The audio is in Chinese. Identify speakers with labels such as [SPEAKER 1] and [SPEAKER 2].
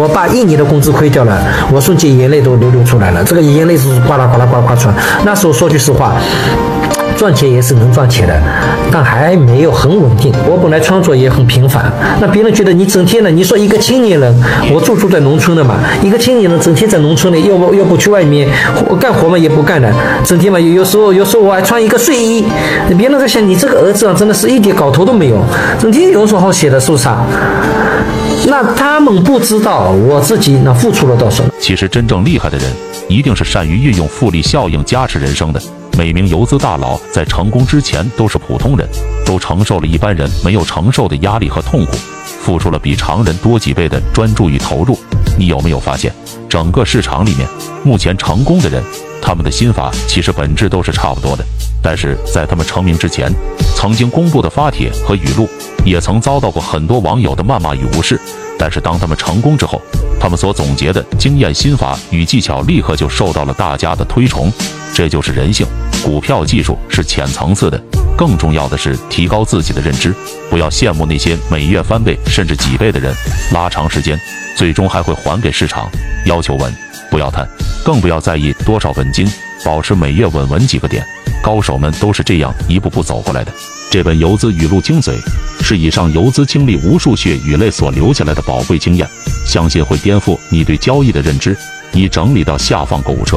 [SPEAKER 1] 我把一年的工资亏掉了，我瞬间眼泪都流流出来了，这个眼泪是哗啦哗啦哗啦哗出来。那时候说句实话。赚钱也是能赚钱的，但还没有很稳定。我本来创作也很频繁，那别人觉得你整天的，你说一个青年人，我住住在农村的嘛，一个青年人整天在农村里，要不要不去外面干活嘛也不干的，整天嘛有有时候有时候我还穿一个睡衣，别人在想你这个儿子啊，真的是一点搞头都没有，整天有什么好写的，是不是啊？那他们不知道我自己那付出了多少。
[SPEAKER 2] 其实真正厉害的人，一定是善于运用复利效应加持人生的。每名游资大佬在成功之前都是普通人，都承受了一般人没有承受的压力和痛苦，付出了比常人多几倍的专注与投入。你有没有发现，整个市场里面，目前成功的人，他们的心法其实本质都是差不多的。但是在他们成名之前，曾经公布的发帖和语录，也曾遭到过很多网友的谩骂与无视。但是当他们成功之后，他们所总结的经验心法与技巧，立刻就受到了大家的推崇。这就是人性。股票技术是浅层次的，更重要的是提高自己的认知。不要羡慕那些每月翻倍甚至几倍的人，拉长时间，最终还会还给市场。要求稳，不要贪，更不要在意多少本金，保持每月稳稳几个点。高手们都是这样一步步走过来的。这本游资语录精髓，是以上游资经历无数血与泪所留下来的宝贵经验，相信会颠覆你对交易的认知。已整理到下方购物车。